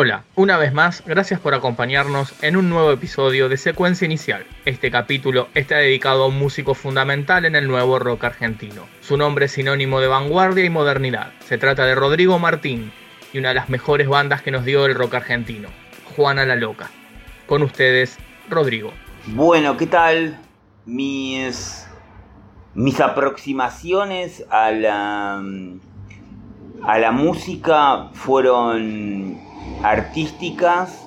Hola, una vez más, gracias por acompañarnos en un nuevo episodio de Secuencia Inicial. Este capítulo está dedicado a un músico fundamental en el nuevo rock argentino. Su nombre es sinónimo de vanguardia y modernidad. Se trata de Rodrigo Martín y una de las mejores bandas que nos dio el rock argentino, Juana la Loca. Con ustedes, Rodrigo. Bueno, ¿qué tal? Mis, mis aproximaciones a la, a la música fueron artísticas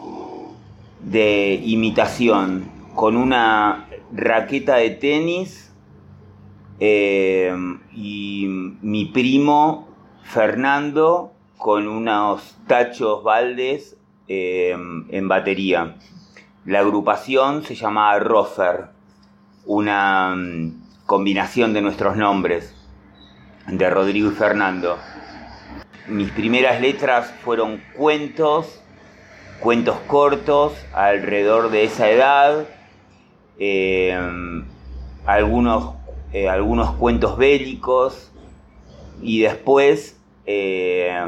de imitación con una raqueta de tenis eh, y mi primo Fernando con unos tachos baldes eh, en batería. La agrupación se llamaba Rofer, una mm, combinación de nuestros nombres, de Rodrigo y Fernando mis primeras letras fueron cuentos, cuentos cortos alrededor de esa edad, eh, algunos, eh, algunos cuentos bélicos y después eh,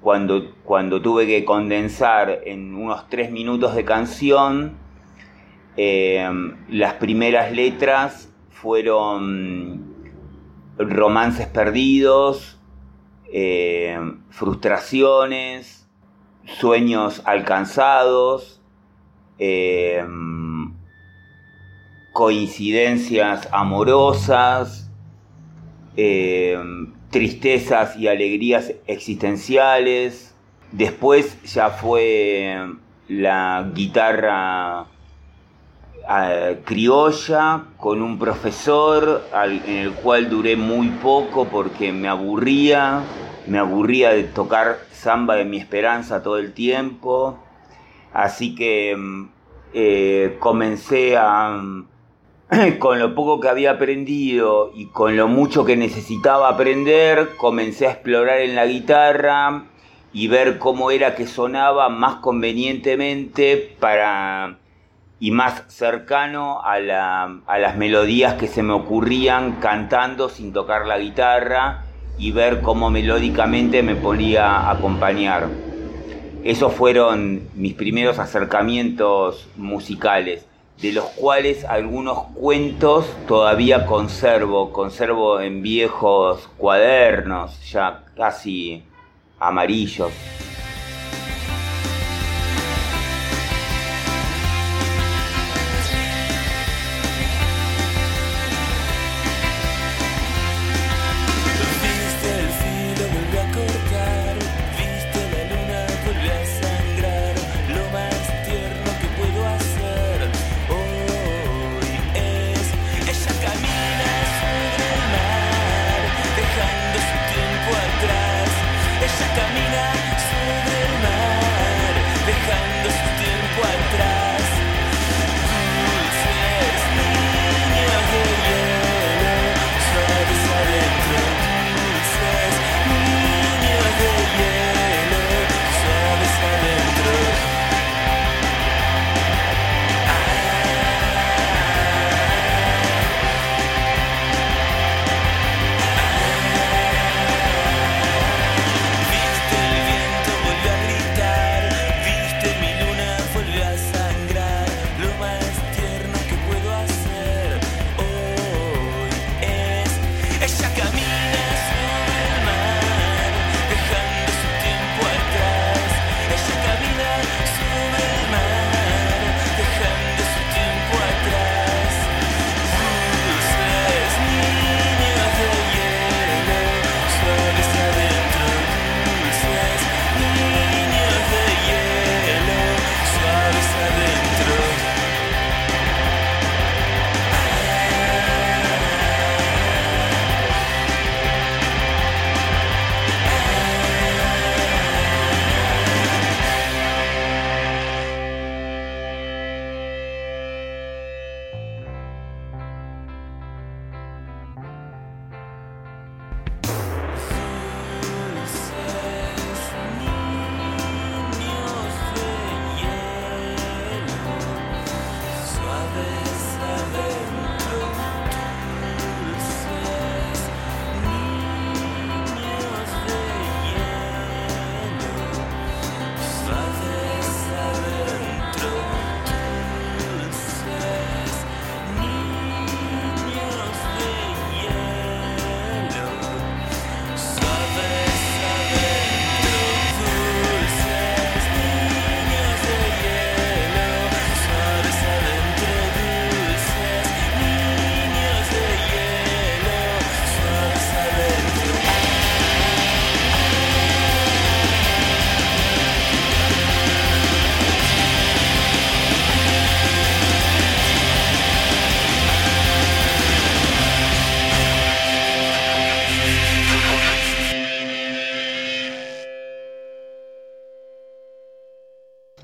cuando, cuando tuve que condensar en unos tres minutos de canción, las primeras letras fueron romances perdidos, eh, frustraciones, sueños alcanzados, eh, coincidencias amorosas, eh, tristezas y alegrías existenciales. Después ya fue la guitarra criolla con un profesor en el cual duré muy poco porque me aburría, me aburría de tocar samba de mi esperanza todo el tiempo, así que mm, eh, comencé a, con lo poco que había aprendido y con lo mucho que necesitaba aprender, comencé a explorar en la guitarra y ver cómo era que sonaba más convenientemente para y más cercano a, las melodías que se me ocurrían cantando sin tocar la guitarra y ver cómo melódicamente me podía a acompañar. Esos fueron mis primeros acercamientos musicales, de los cuales algunos cuentos todavía conservo, conservo en viejos cuadernos, ya casi amarillos.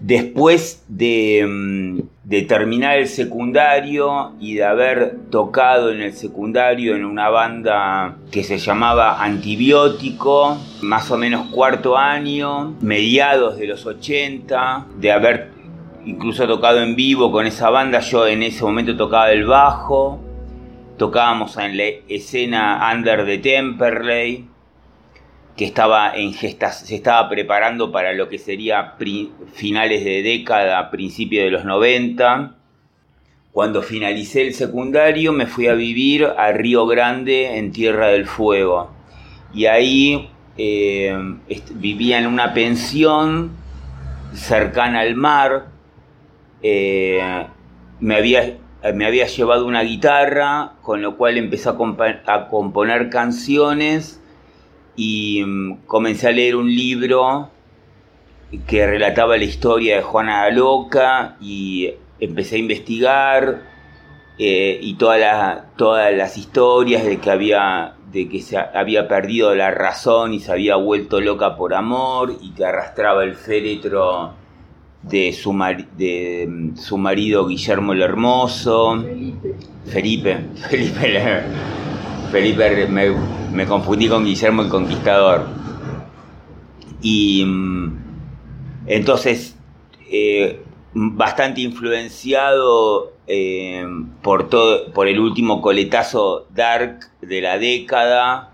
Después de, mm, de, terminar el secundario y de haber tocado en el secundario en una banda que se llamaba Antibiótico, más o menos cuarto año, mediados de los 80, de haber incluso tocado en vivo con esa banda, yo en ese momento tocaba el bajo, tocábamos en la escena Under the Temperley, que estaba en gestas, se estaba preparando para lo que sería finales de década, principios de los 90. Cuando finalicé el secundario me fui a vivir a Río Grande en Tierra del Fuego. Y ahí eh, vivía en una pensión cercana al mar. Eh, me, había, me había llevado una guitarra, con lo cual empecé a componer canciones y mm, comencé a leer un libro que relataba la historia de Juana la Loca y empecé a investigar eh, y todas las historias de que había de que se había perdido la razón y se había vuelto loca por amor y que arrastraba el féretro de su, de mm, su marido Guillermo el Hermoso. Felipe Felipe Felipe me, me confundí con Guillermo el Conquistador. Y mm, entonces, eh, bastante influenciado eh, por, todo, por el último coletazo dark de la década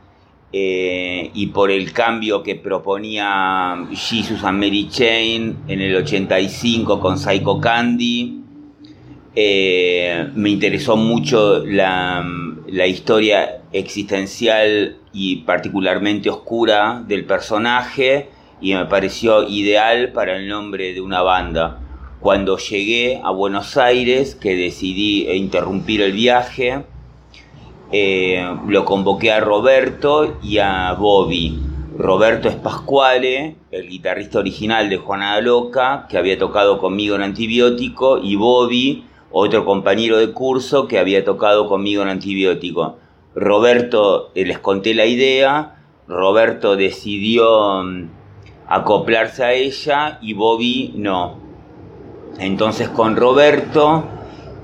eh, y por el cambio que proponía Jesus and Mary Chain en el 85 con Psycho Candy. me interesó mucho la, la historia existencial y particularmente oscura del personaje y me pareció ideal para el nombre de una banda. Cuando llegué a Buenos Aires, que decidí interrumpir el viaje, eh, lo convoqué a Roberto y a Bobby. Roberto es Pascuale, el guitarrista original de Juana Loca, que había tocado conmigo en Antibiótico, y Bobby, otro compañero de curso que había tocado conmigo en Antibiótico. Roberto, eh, les conté la idea, Roberto decidió mm, acoplarse a ella y Bobby no. Entonces con Roberto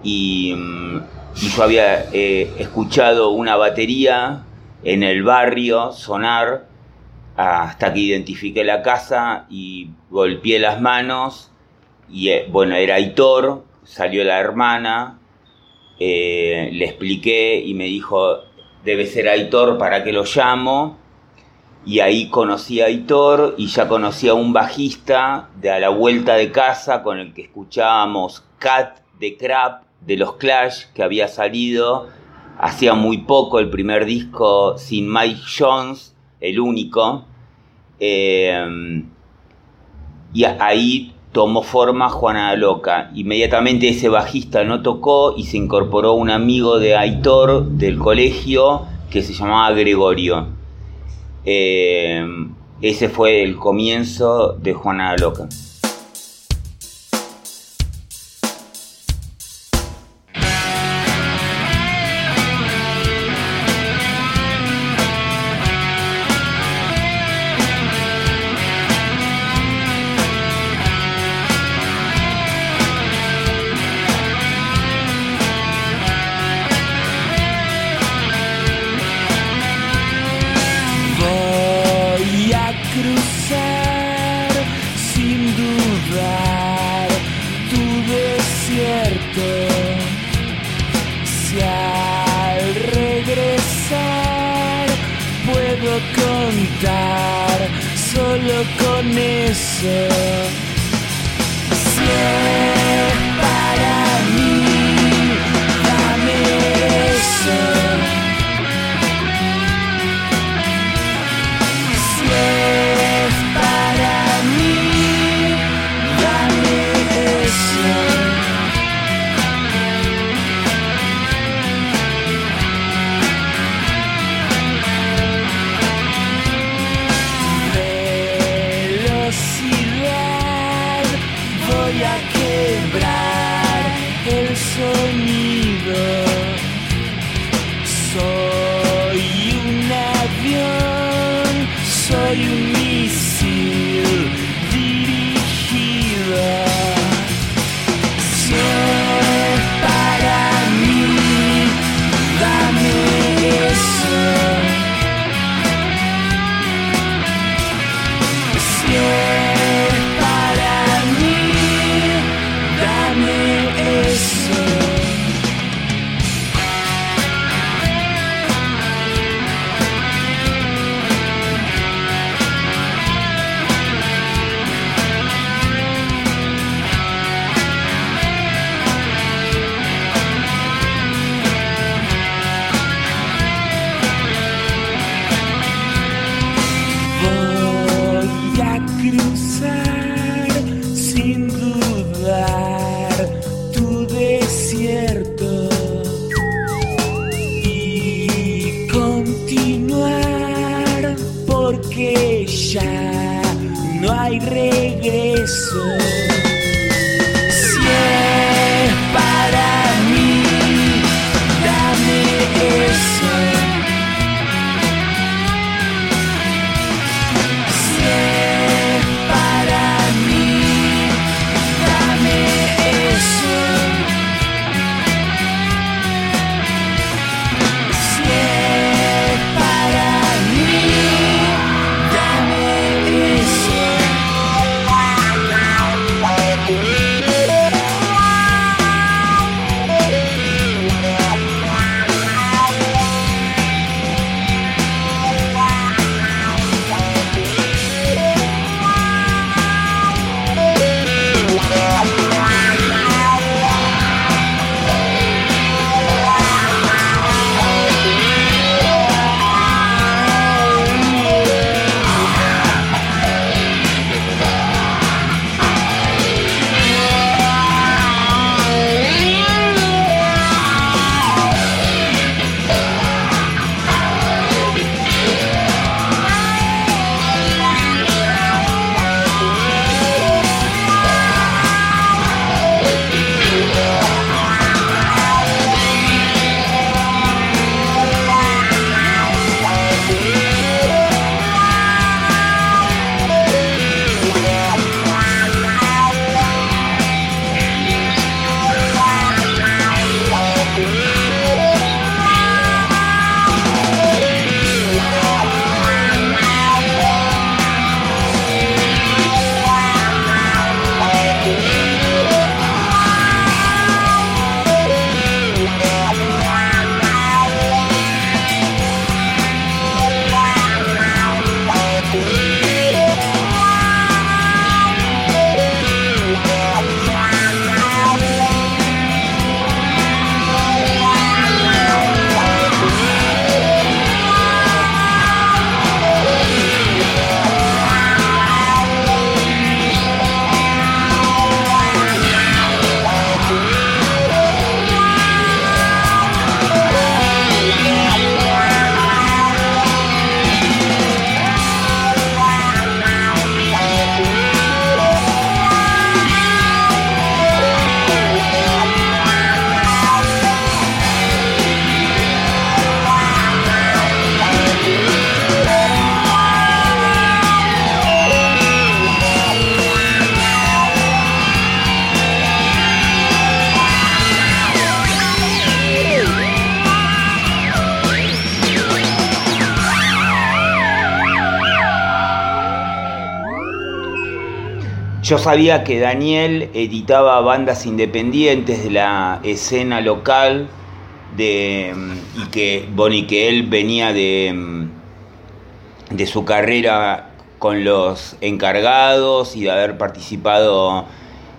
y, mm, yo había eh, escuchado una batería en el barrio sonar hasta que identifiqué la casa y golpeé las manos y eh, bueno, era Aitor, salió la hermana, le expliqué y me dijo, debe ser Aitor, ¿para que lo llamo? Y ahí conocí a Aitor y ya conocí a un bajista de a la vuelta de casa con el que escuchábamos Cat de Crap de los Clash que había salido hacía muy poco el primer disco sin Mike Jones, el único. Eh, y ahí tomó forma Juana Loca. Inmediatamente ese bajista no tocó y se incorporó un amigo de Aitor del colegio que se llamaba Gregorio. Eh, ese fue el comienzo de Juana Loca. Yo sabía que Daniel editaba bandas independientes de la escena local de, y, que, bueno, que él venía de, de su carrera con los encargados y de haber participado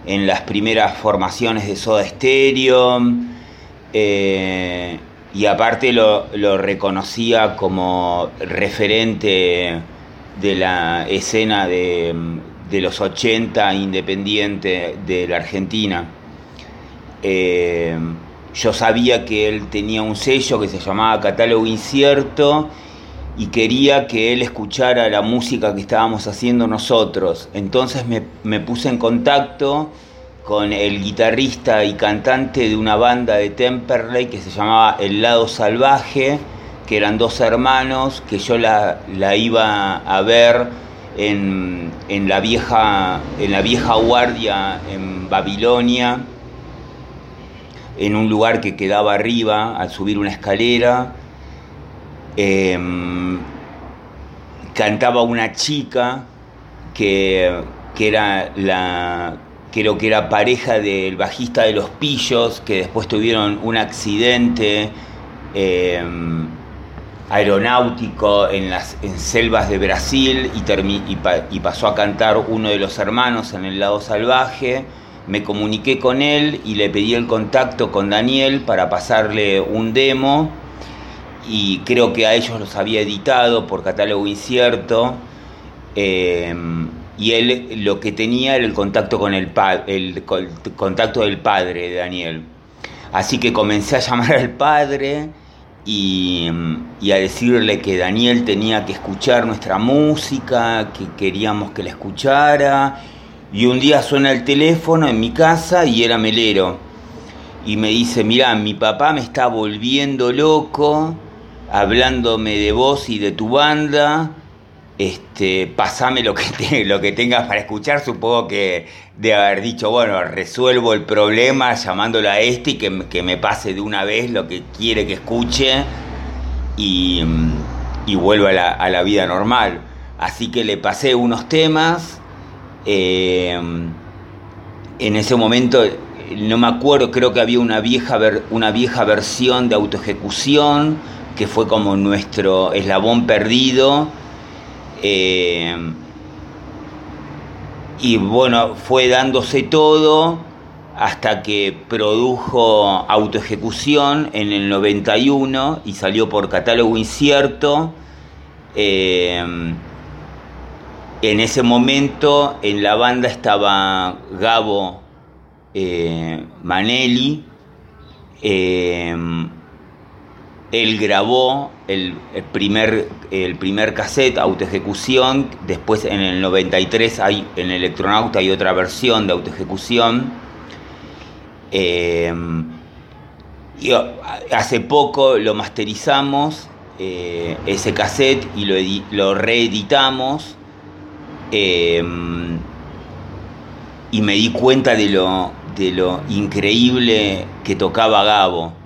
en las primeras formaciones de Soda Stereo. Eh, y aparte lo, reconocía como referente de la escena de, los 80 independiente de la Argentina. Eh, yo sabía que él tenía un sello que se llamaba Catálogo Incierto y quería que él escuchara la música que estábamos haciendo nosotros. Entonces me puse en contacto con el guitarrista y cantante de una banda de Temperley que se llamaba El Lado Salvaje, que eran dos hermanos, que yo la, iba a ver en, la vieja, en la vieja guardia en Babilonia, en un lugar que quedaba arriba al subir una escalera. Em, cantaba una chica que, que era la creo que era pareja del bajista de Los Pillos, que después tuvieron un accidente em, aeronáutico en las selvas de Brasil y, y, pasó a cantar uno de los hermanos en el lado salvaje. Me comuniqué con él y le pedí el contacto con Daniel para pasarle un demo y creo que a ellos los había editado por catálogo incierto. Em, y él lo que tenía era el contacto con el, el, contacto del padre de Daniel. Así que comencé a llamar al padre y, a decirle que Daniel tenía que escuchar nuestra música, que queríamos que la escuchara. Y un día suena el teléfono en mi casa y era Melero. Y me dice, mira, mi papá me está volviendo loco, hablándome de vos y de tu banda este, pasame lo que, tengas para escuchar, supongo que de haber dicho, bueno, resuelvo el problema llamándolo a este y que, me pase de una vez lo que quiere que escuche y, y vuelva a la, vida normal. Así que le pasé unos temas. Eh, en ese momento, no me acuerdo, creo que había una vieja, una vieja versión de autoejecución que fue como nuestro eslabón perdido eh, y bueno, fue dándose todo hasta que produjo autoejecución en el 91 y salió por catálogo incierto. Eh, en ese momento en la banda estaba Gabo eh, Manelli él grabó el, primer, el primer cassette, autoejecución, después en el 93 hay, en Electronauta hay otra versión de autoejecución. Eh, y hace poco lo masterizamos, eh, ese cassette, y lo, lo reeditamos. Eh, y me di cuenta de lo, de lo increíble que tocaba Gabo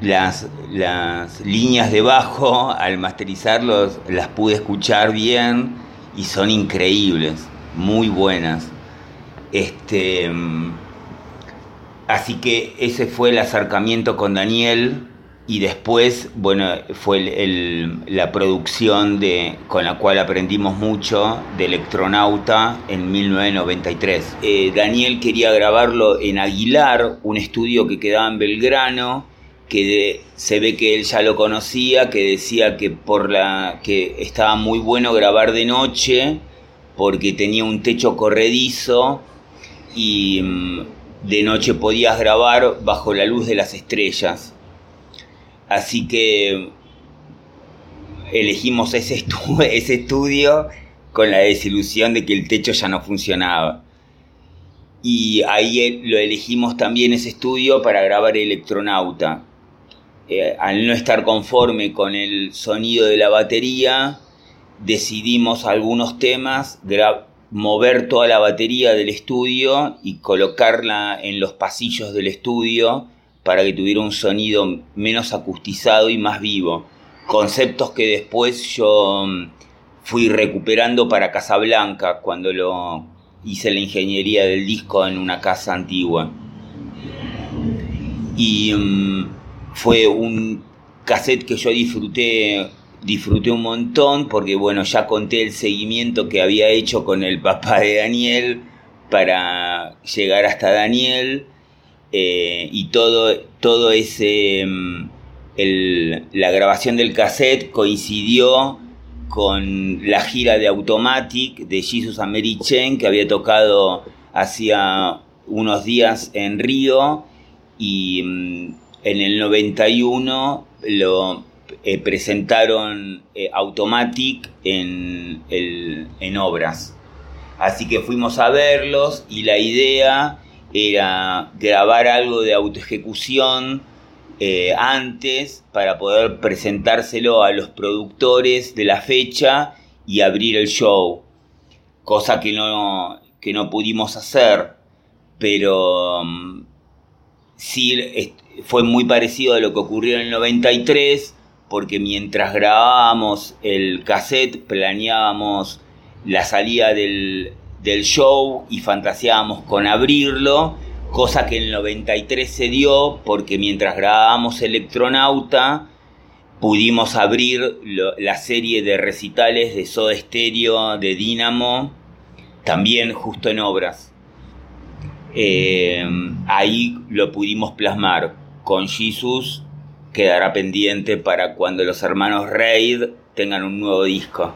las, las líneas de bajo, al masterizarlos, las pude escuchar bien y son increíbles, muy buenas. Este, así que ese fue el acercamiento con Daniel y después, bueno, fue la producción de, con la cual aprendimos mucho de Electronauta en 1993. Eh, Daniel quería grabarlo en Aguilar, un estudio que quedaba en Belgrano, que se ve que él ya lo conocía, que decía que por la que estaba muy bueno grabar de noche porque tenía un techo corredizo y mm, de noche podías grabar bajo la luz de las estrellas. Así que elegimos ese, ese estudio con la desilusión de que el techo ya no funcionaba. Y ahí lo elegimos también ese estudio para grabar Electronauta eh, al no estar conforme con el sonido de la batería, decidimos algunos temas, mover toda la batería del estudio y colocarla en los pasillos del estudio para que tuviera un sonido menos acustizado y más vivo. Conceptos que después yo mm, fui recuperando para Casablanca cuando lo hice la ingeniería del disco en una casa antigua. Y mm, fue un cassette que yo disfruté disfruté un montón porque bueno, ya conté el seguimiento que había hecho con el papá de Daniel para llegar hasta Daniel eh, y todo, todo ese mm, la grabación del cassette coincidió con la gira de Automatic de Jesus Americhen que había tocado hacía unos días en Río y mm, en el 91 lo eh, presentaron eh, Automatic en, en obras. Así que fuimos a verlos y la idea era grabar algo de autoejecución eh, antes para poder presentárselo a los productores de la fecha y abrir el show. Cosa que no, que no pudimos hacer, pero mm, sí fue muy parecido a lo que ocurrió en el 93, porque mientras grabábamos el cassette planeábamos la salida del, del show y fantaseábamos con abrirlo cosa que en el 93 se dio porque mientras grabábamos Electronauta pudimos abrir la serie de recitales de Soda Stereo, de Dynamo, también justo en obras. Eh, ahí lo pudimos plasmar. Con Jesus quedará pendiente para cuando los hermanos Raid tengan un nuevo disco.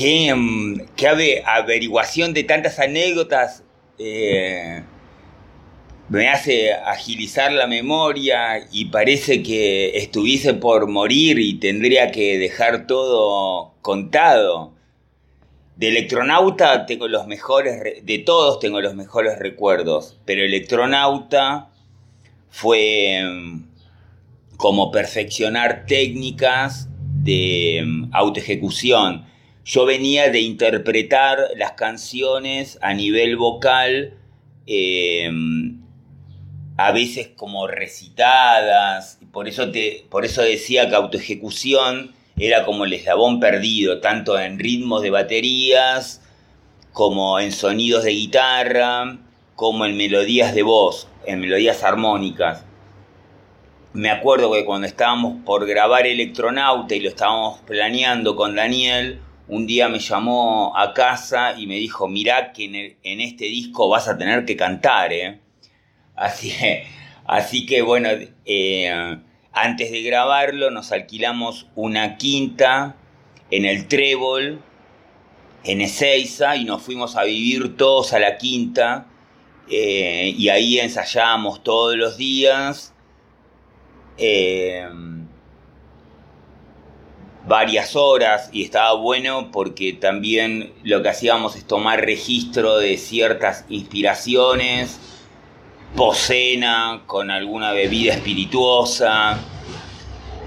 Qué, qué averiguación de tantas anécdotas eh, me hace agilizar la memoria y parece que estuviese por morir y tendría que dejar todo contado. De Electronauta tengo los mejores, de todos tengo los mejores recuerdos, pero Electronauta fue mm, como perfeccionar técnicas de mm, autoejecución. Yo venía de interpretar las canciones a nivel vocal, em, a veces como recitadas, por eso, te, por eso decía que autoejecución era como el eslabón perdido, tanto en ritmos de baterías, como en sonidos de guitarra, como en melodías de voz, en melodías armónicas. Me acuerdo que cuando estábamos por grabar Electronauta y lo estábamos planeando con Daniel, un día me llamó a casa y me dijo, mirá que en, este disco vas a tener que cantar, ¿eh? Así, así que bueno, eh, antes de grabarlo nos alquilamos una quinta en el Trébol, en Ezeiza, y nos fuimos a vivir todos a la quinta. Eh, y ahí ensayábamos todos los días. Eh, varias horas y estaba bueno porque también lo que hacíamos es tomar registro de ciertas inspiraciones posena, con alguna bebida espirituosa,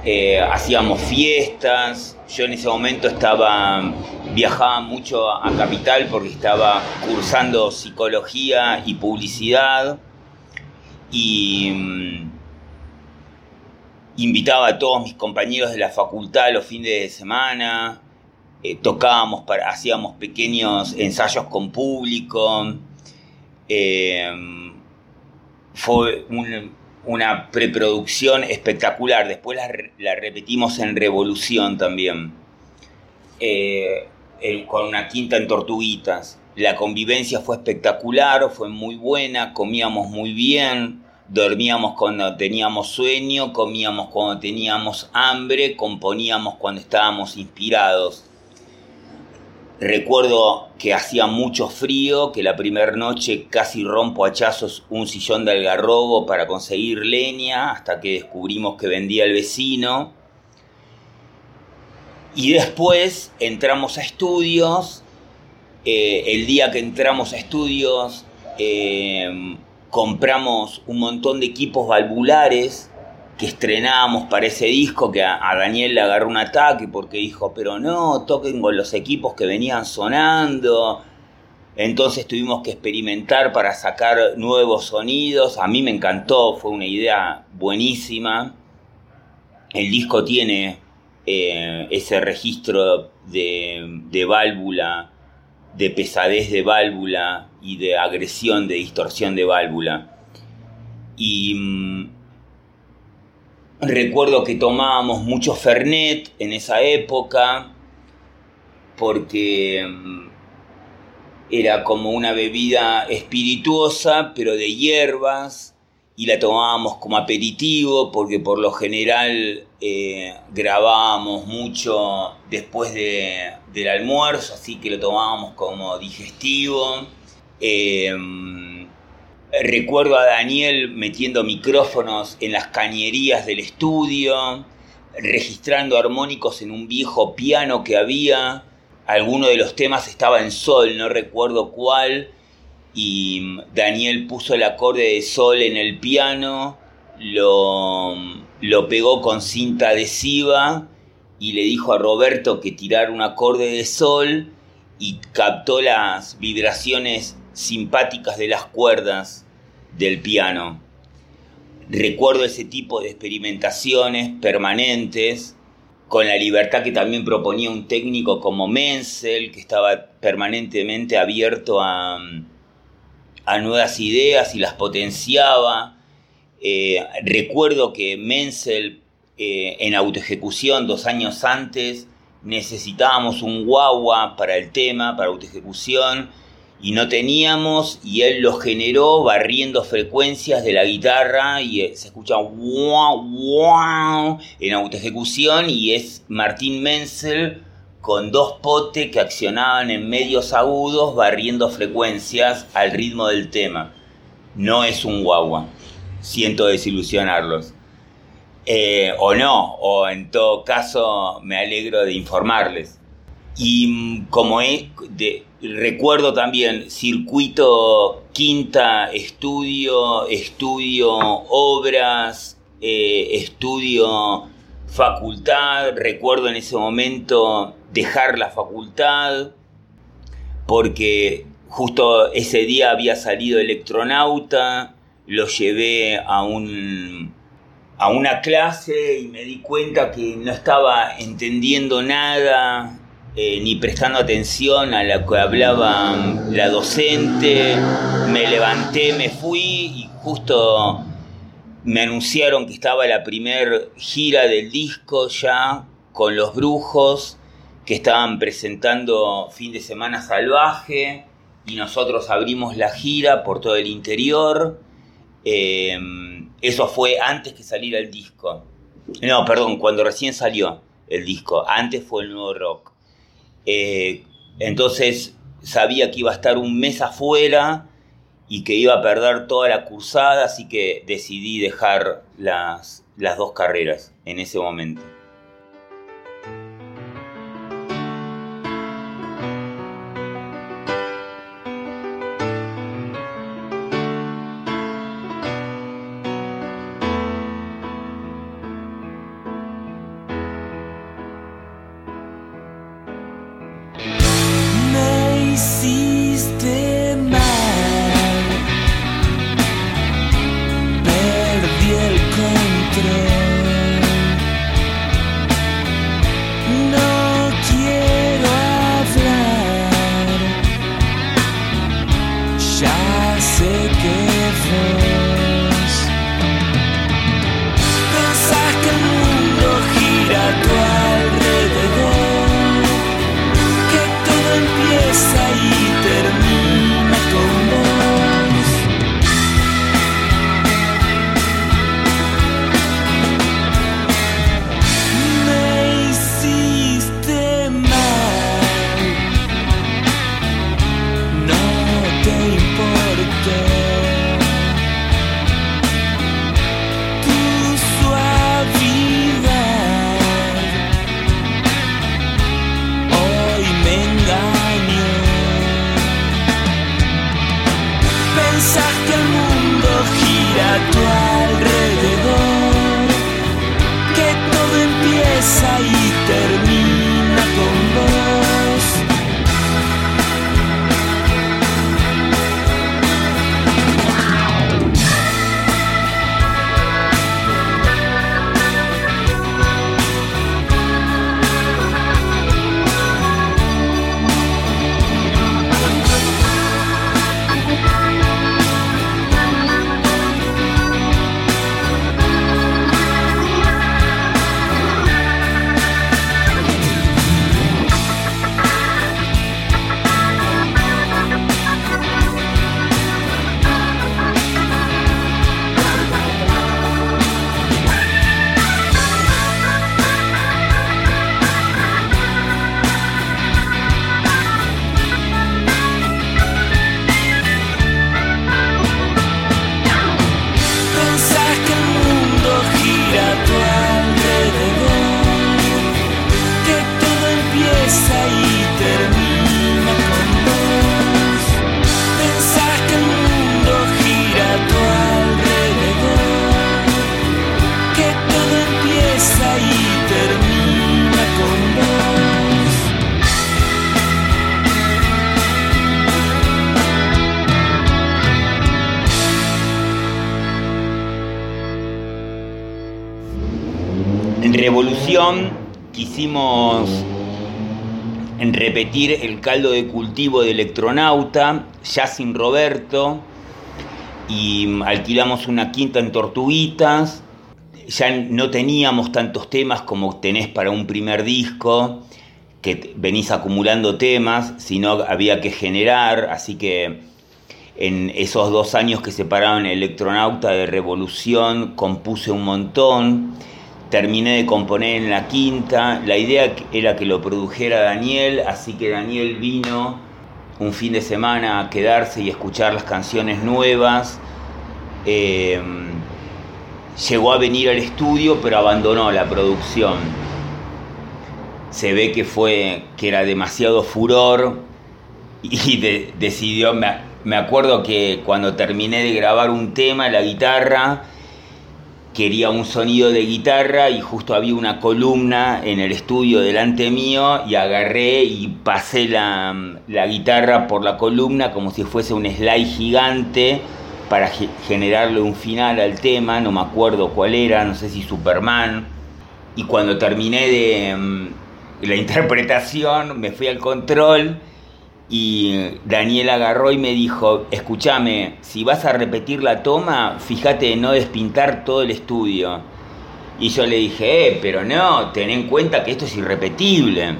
eh, hacíamos fiestas, yo en ese momento estaba, viajaba mucho a Capital porque estaba cursando psicología y publicidad y mm, invitaba a todos mis compañeros de la facultad los fines de semana, eh, tocábamos, hacíamos pequeños ensayos con público. Eh, fue una preproducción espectacular. Después la, repetimos en Revolución también, eh, con una quinta en Tortuguitas. La convivencia fue espectacular, fue muy buena, comíamos muy bien, dormíamos cuando teníamos sueño, comíamos cuando teníamos hambre, componíamos cuando estábamos inspirados. Recuerdo que hacía mucho frío, que la primera noche casi rompo hachazos un sillón de algarrobo para conseguir leña, hasta que descubrimos que vendía el vecino. Y después entramos a estudios. Eh, el día que entramos a estudios eh, compramos un montón de equipos valvulares que estrenábamos para ese disco, que a, Daniel le agarró un ataque porque dijo, pero no, toquen con los equipos que venían sonando. Entonces tuvimos que experimentar para sacar nuevos sonidos. A mí me encantó, fue una idea buenísima. El disco tiene eh, ese registro de, de válvula, de pesadez de válvula y de agresión, de distorsión de válvula. Y mm, Recuerdo que tomábamos mucho Fernet en esa época porque mm, era como una bebida espirituosa, pero de hierbas, y la tomábamos como aperitivo porque por lo general eh, grabábamos mucho después del almuerzo, así que lo tomábamos como digestivo. Eh, Recuerdo a Daniel metiendo micrófonos en las cañerías del estudio, registrando armónicos en un viejo piano que había. Alguno de los temas estaba en sol, no recuerdo cuál. Y Daniel puso el acorde de sol en el piano, lo, lo pegó con cinta adhesiva y le dijo a Roberto que tirara un acorde de sol y captó las vibraciones simpáticas de las cuerdas del piano. Recuerdo ese tipo de experimentaciones permanentes, con la libertad que también proponía un técnico como Menzel, que estaba permanentemente abierto a, a nuevas ideas y las potenciaba. Eh, recuerdo que Menzel eh, en autoejecución dos años antes necesitábamos un guagua para el tema, para autoejecución, y no teníamos y él lo generó barriendo frecuencias de la guitarra y eh, se escucha wow, wow en autoejecución y es Martín Menzel con dos potes que accionaban en medios agudos barriendo frecuencias al ritmo del tema. No es un guagua. Siento desilusionarlos. Eh, o no, o en todo caso me alegro de informarles. Y como recuerdo también circuito quinta, estudio, estudio obras, eh, estudio facultad, recuerdo en ese momento dejar la facultad, porque justo ese día había salido electronauta, lo llevé a un a una clase y me di cuenta que no estaba entendiendo nada, eh, ni prestando atención a lo que hablaba la docente. Me levanté, me fui y justo me anunciaron que estaba la primer gira del disco ya con los brujos que estaban presentando fin de semana salvaje y nosotros abrimos la gira por todo el interior. Em, eso fue antes que saliera el disco. No, perdón, cuando recién salió el disco. Antes fue el nuevo rock. Eh, entonces sabía que iba a estar un mes afuera y que iba a perder toda la cursada, así que decidí dejar las, las dos carreras en ese momento. Quisimos repetir el caldo de cultivo de Electronauta, ya sin Roberto, y alquilamos una quinta en Tortuguitas. Ya no teníamos tantos temas como tenés para un primer disco, que venís acumulando temas, sino había que generar, así que en esos dos años que separaron Electronauta de Revolución compuse un montón terminé de componer en la quinta. La idea era que lo produjera Daniel, así que Daniel vino un fin de semana a quedarse y escuchar las canciones nuevas. Em, llegó a venir al estudio, pero abandonó la producción. Se ve que fue que era demasiado furor y decidió. me acuerdo que cuando terminé de grabar un tema, la guitarra quería un sonido de guitarra y justo había una columna en el estudio delante mío y agarré y pasé la, guitarra por la columna como si fuese un slide gigante para generarle un final al tema, no me acuerdo cuál era, no sé si Superman. Y cuando terminé de mm, la interpretación me fui al control y Daniel agarró y me dijo, escúchame, si vas a repetir la toma, fíjate de no despintar todo el estudio. Y yo le dije, eh, pero no, ten en cuenta que esto es irrepetible.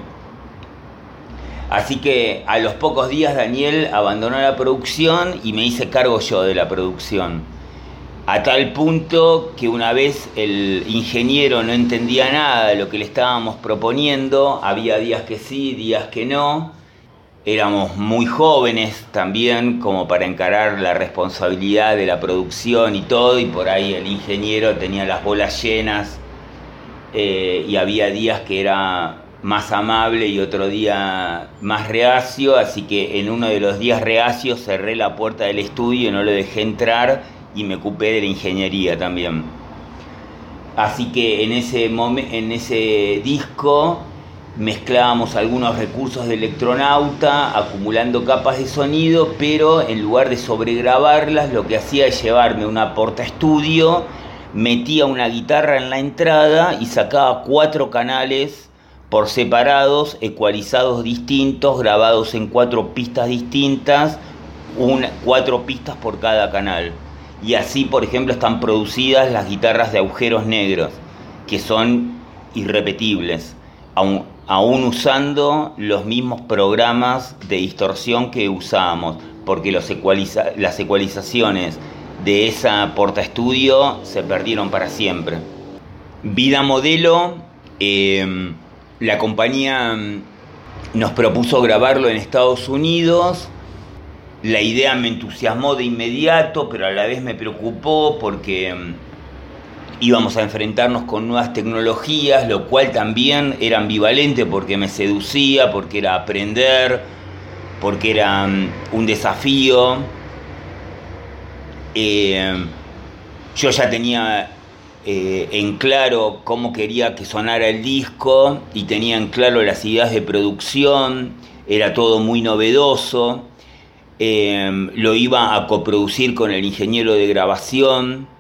Así que a los pocos días Daniel abandonó la producción y me hice cargo yo de la producción. A tal punto que una vez el ingeniero no entendía nada de lo que le estábamos proponiendo, había días que sí, días que no éramos muy jóvenes también como para encarar la responsabilidad de la producción y todo, y por ahí el ingeniero tenía las bolas llenas eh, y había días que era más amable y otro día más reacio, así que en uno de los días reacios cerré la puerta del estudio no lo dejé entrar y me ocupé de la ingeniería también. Así que en ese, en ese disco mezclábamos algunos recursos de electronauta, acumulando capas de sonido, pero en lugar de sobregrabarlas, lo que hacía es llevarme una porta estudio, metía una guitarra en la entrada y sacaba cuatro canales por separados, ecualizados distintos, grabados en cuatro pistas distintas, cuatro pistas por cada canal. Y así, por ejemplo, están producidas las guitarras de agujeros negros, que son irrepetibles aún usando los mismos programas de distorsión que usábamos, porque las ecualizaciones de esa porta estudio se perdieron para siempre. Vida Modelo, em, la compañía mm, nos propuso grabarlo en Estados Unidos. La idea me entusiasmó de inmediato, pero a la vez me preocupó porque mm, íbamos a enfrentarnos con nuevas tecnologías, lo cual también era ambivalente porque me seducía, porque era aprender, porque era mm, un desafío. Eh, yo ya tenía eh, en claro cómo quería que sonara el disco y tenía en claro las ideas de producción, era todo muy novedoso. Eh, lo iba a coproducir con el ingeniero de grabación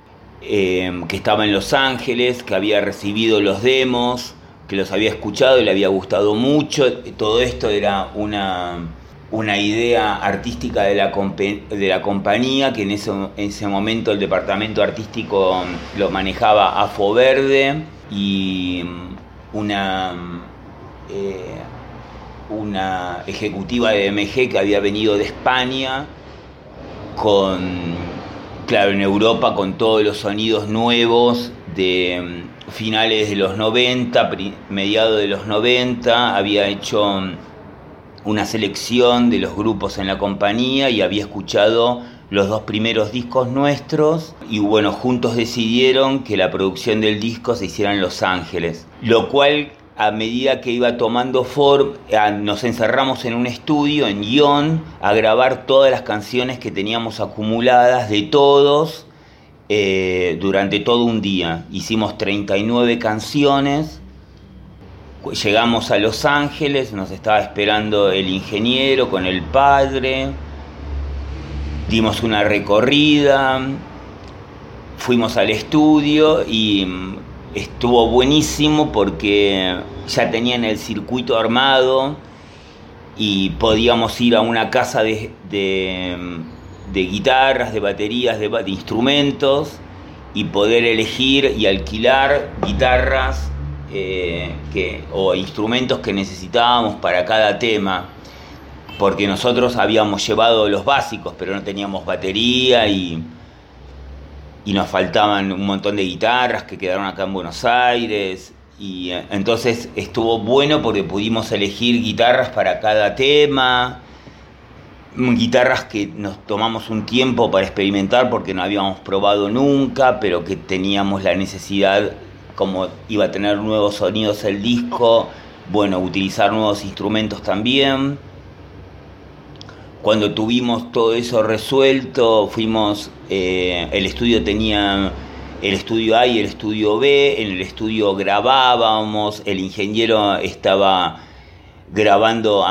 Em, que estaba en Los Ángeles, que había recibido los demos, que los había escuchado y le había gustado mucho. Todo esto era una, una idea artística de la, de la compañía, que en ese, en ese momento el departamento artístico lo manejaba Afo Verde y una, eh, una ejecutiva de MG que había venido de España con claro, en Europa con todos los sonidos nuevos de mm, finales de los 90, mediados de los 90, había hecho mm, una selección de los grupos en la compañía y había escuchado los dos primeros discos nuestros y bueno, juntos decidieron que la producción del disco se hiciera en Los Ángeles, lo cual a medida que iba tomando forma, nos encerramos en un estudio en guion a grabar todas las canciones que teníamos acumuladas de todos eh, durante todo un día. Hicimos 39 canciones, llegamos a Los Ángeles, nos estaba esperando el ingeniero con el padre, dimos una recorrida, fuimos al estudio y estuvo buenísimo porque ya tenían el circuito armado y podíamos ir a una casa de, guitarras, de baterías, de, instrumentos y poder elegir y alquilar guitarras eh, o instrumentos que necesitábamos para cada tema. Porque nosotros habíamos llevado los básicos pero no teníamos batería y y nos faltaban un montón de guitarras que quedaron acá en Buenos Aires. Y eh, entonces estuvo bueno porque pudimos elegir guitarras para cada tema, guitarras que nos tomamos un tiempo para experimentar porque no habíamos probado nunca, pero que teníamos la necesidad, como iba a tener nuevos sonidos el disco, bueno, utilizar nuevos instrumentos también. Cuando tuvimos todo eso resuelto, fuimos, eh, el estudio tenía el estudio A y el estudio B, en el estudio grabábamos, el ingeniero estaba grabando,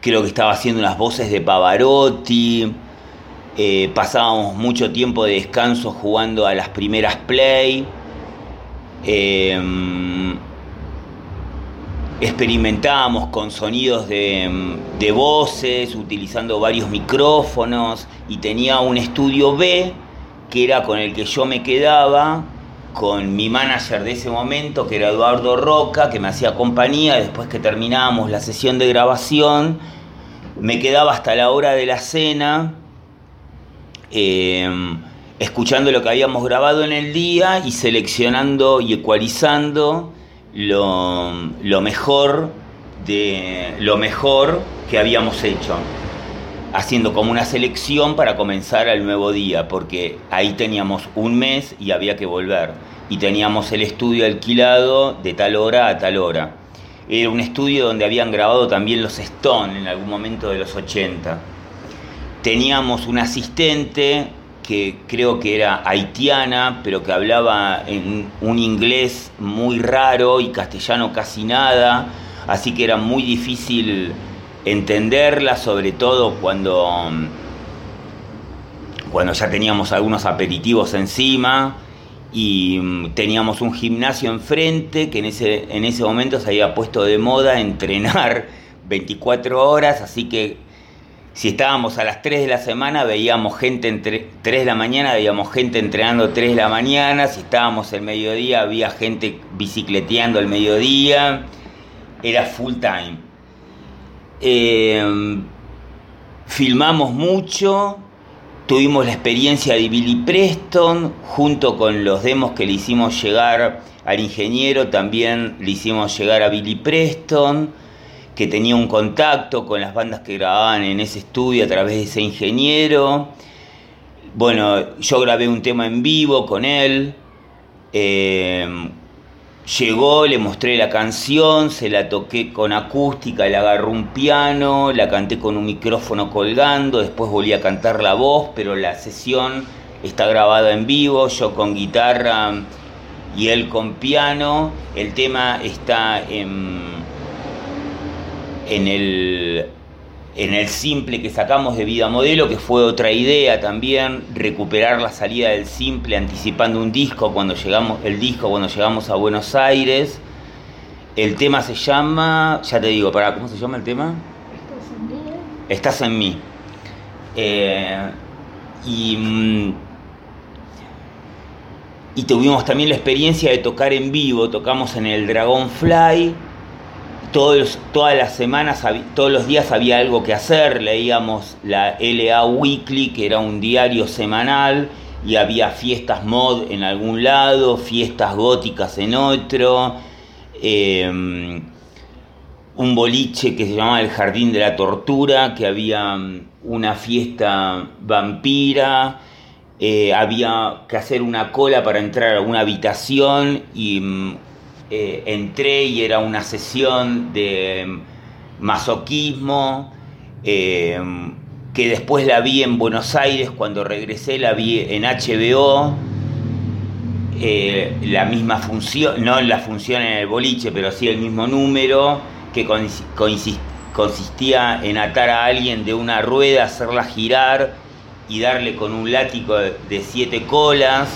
creo que estaba haciendo unas voces de Pavarotti, eh, pasábamos mucho tiempo de descanso jugando a las primeras play. Em, experimentábamos con sonidos de, de, voces, utilizando varios micrófonos y tenía un estudio B que era con el que yo me quedaba, con mi manager de ese momento, que era Eduardo Roca, que me hacía compañía, después que terminábamos la sesión de grabación, me quedaba hasta la hora de la cena. Em, escuchando lo que habíamos grabado en el día y seleccionando y ecualizando lo, mejor de lo mejor que habíamos hecho, haciendo como una selección para comenzar el nuevo día, porque ahí teníamos un mes y había que volver, y teníamos el estudio alquilado de tal hora a tal hora. Era un estudio donde habían grabado también los Stone en algún momento de los 80. Teníamos un asistente que creo que era haitiana, pero que hablaba en un inglés muy raro y castellano casi nada, así que era muy difícil entenderla, sobre todo cuando, cuando ya teníamos algunos aperitivos encima y mm, teníamos un gimnasio enfrente que en ese, en ese momento se había puesto de moda entrenar 24 horas, así que si estábamos a las 3 de la semana, veíamos gente entre 3 de la mañana, veíamos gente entrenando 3 de la mañana. Si estábamos el mediodía, había gente bicicleteando el mediodía. Era full time. Em, filmamos mucho. Tuvimos la experiencia de Billy Preston, junto con los demos que le hicimos llegar al ingeniero, también le hicimos llegar a Billy Preston que tenía un contacto con las bandas que grababan en ese estudio a través de ese ingeniero. Bueno, yo grabé un tema en vivo con él. Eh, llegó, le mostré la canción, se la toqué con acústica, le agarró un piano, la canté con un micrófono colgando, después volví a cantar la voz, pero la sesión está grabada en vivo, yo con guitarra y él con piano. El tema está en en el, en el simple que sacamos de vida modelo, que fue otra idea también, recuperar la salida del simple anticipando un disco cuando llegamos, el disco cuando llegamos a Buenos Aires. El tema se llama, ya te digo, para, ¿cómo se llama el tema? Estás en mí. Estás en mí. Eh, y, mm, y tuvimos también la experiencia de tocar en vivo, tocamos en el Dragonfly todas las semanas, todos los días había algo que hacer, leíamos la LA Weekly, que era un diario semanal, y había fiestas mod en algún lado, fiestas góticas en otro, em, un boliche que se llamaba el Jardín de la Tortura, que había mm, una fiesta vampira, eh, había que hacer una cola para entrar a una habitación y mm, eh, entré y era una sesión de masoquismo, eh, que después la vi en Buenos Aires, cuando regresé la vi en HBO, eh, la misma función, no la función en el boliche, pero sí el mismo número, que consistía en atar a alguien de una rueda, hacerla girar y darle con un látigo de siete colas,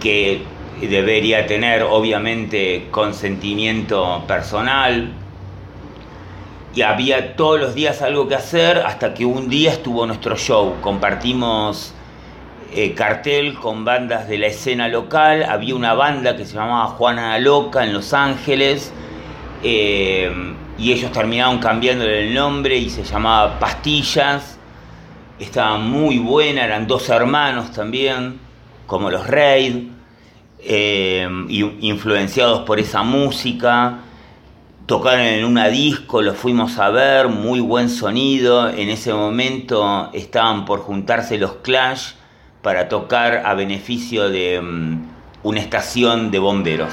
que debería tener obviamente consentimiento personal. Y había todos los días algo que hacer hasta que un día estuvo nuestro show. Compartimos eh, cartel con bandas de la escena local. Había una banda que se llamaba Juana Loca en Los Ángeles. Eh, y ellos terminaron cambiando el nombre y se llamaba Pastillas. estaba muy buena, eran dos hermanos también, como los Raid, eh, influenciados por esa música. Tocaron en una disco, los fuimos a ver, muy buen sonido. En ese momento estaban por juntarse los Clash para tocar a beneficio de mm, una estación de bomberos.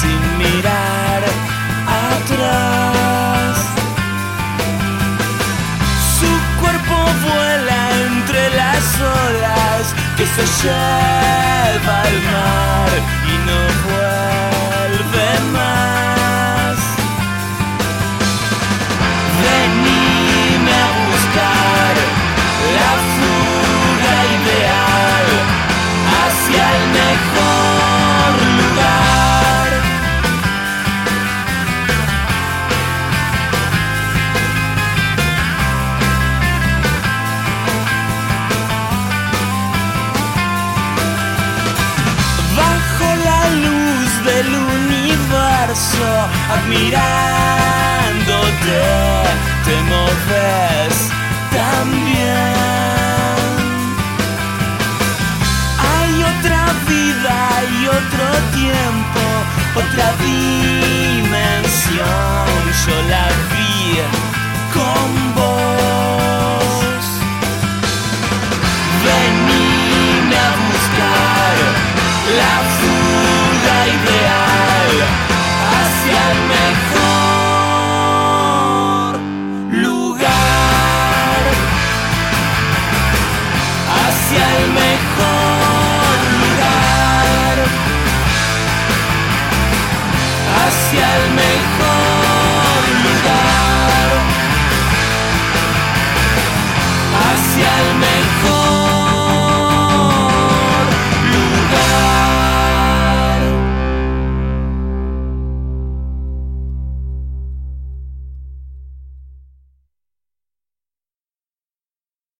Sin mirar atrás. Su cuerpo vuela entre las olas que se lleva al mar y no vuelve